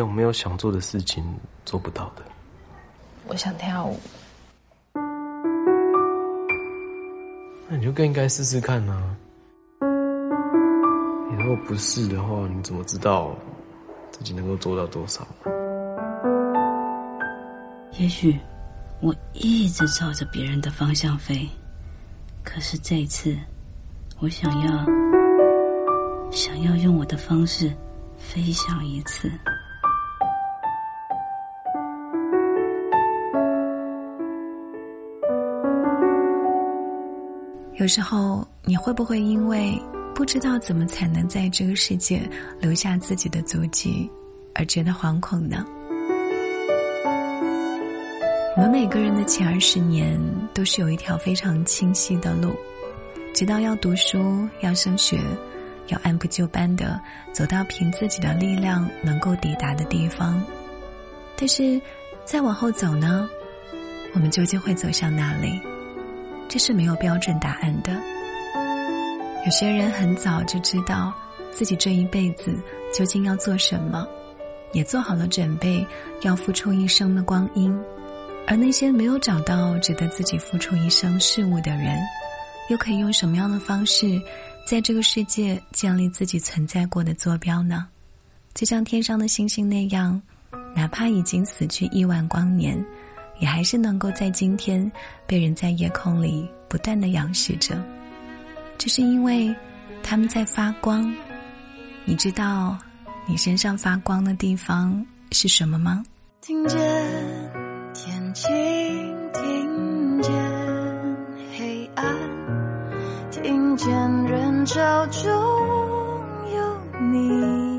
有没有想做的事情做不到的？我想跳舞。那你就更应该试试看啊！你如果不试的话，你怎么知道自己能够做到多少？也许我一直照着别人的方向飞，可是这一次，我想要想要用我的方式飞翔一次。有时候，你会不会因为不知道怎么才能在这个世界留下自己的足迹，而觉得惶恐呢？我们每个人的前二十年都是有一条非常清晰的路，直到要读书、要升学、要按部就班的走到凭自己的力量能够抵达的地方。但是，再往后走呢？我们究竟会走向哪里？这是没有标准答案的。有些人很早就知道自己这一辈子究竟要做什么，也做好了准备要付出一生的光阴；而那些没有找到值得自己付出一生事物的人，又可以用什么样的方式在这个世界建立自己存在过的坐标呢？就像天上的星星那样，哪怕已经死去亿万光年。也还是能够在今天被人在夜空里不断的仰视着，这是因为他们在发光。你知道你身上发光的地方是什么吗？听见天晴，听见黑暗，听见人潮中有你。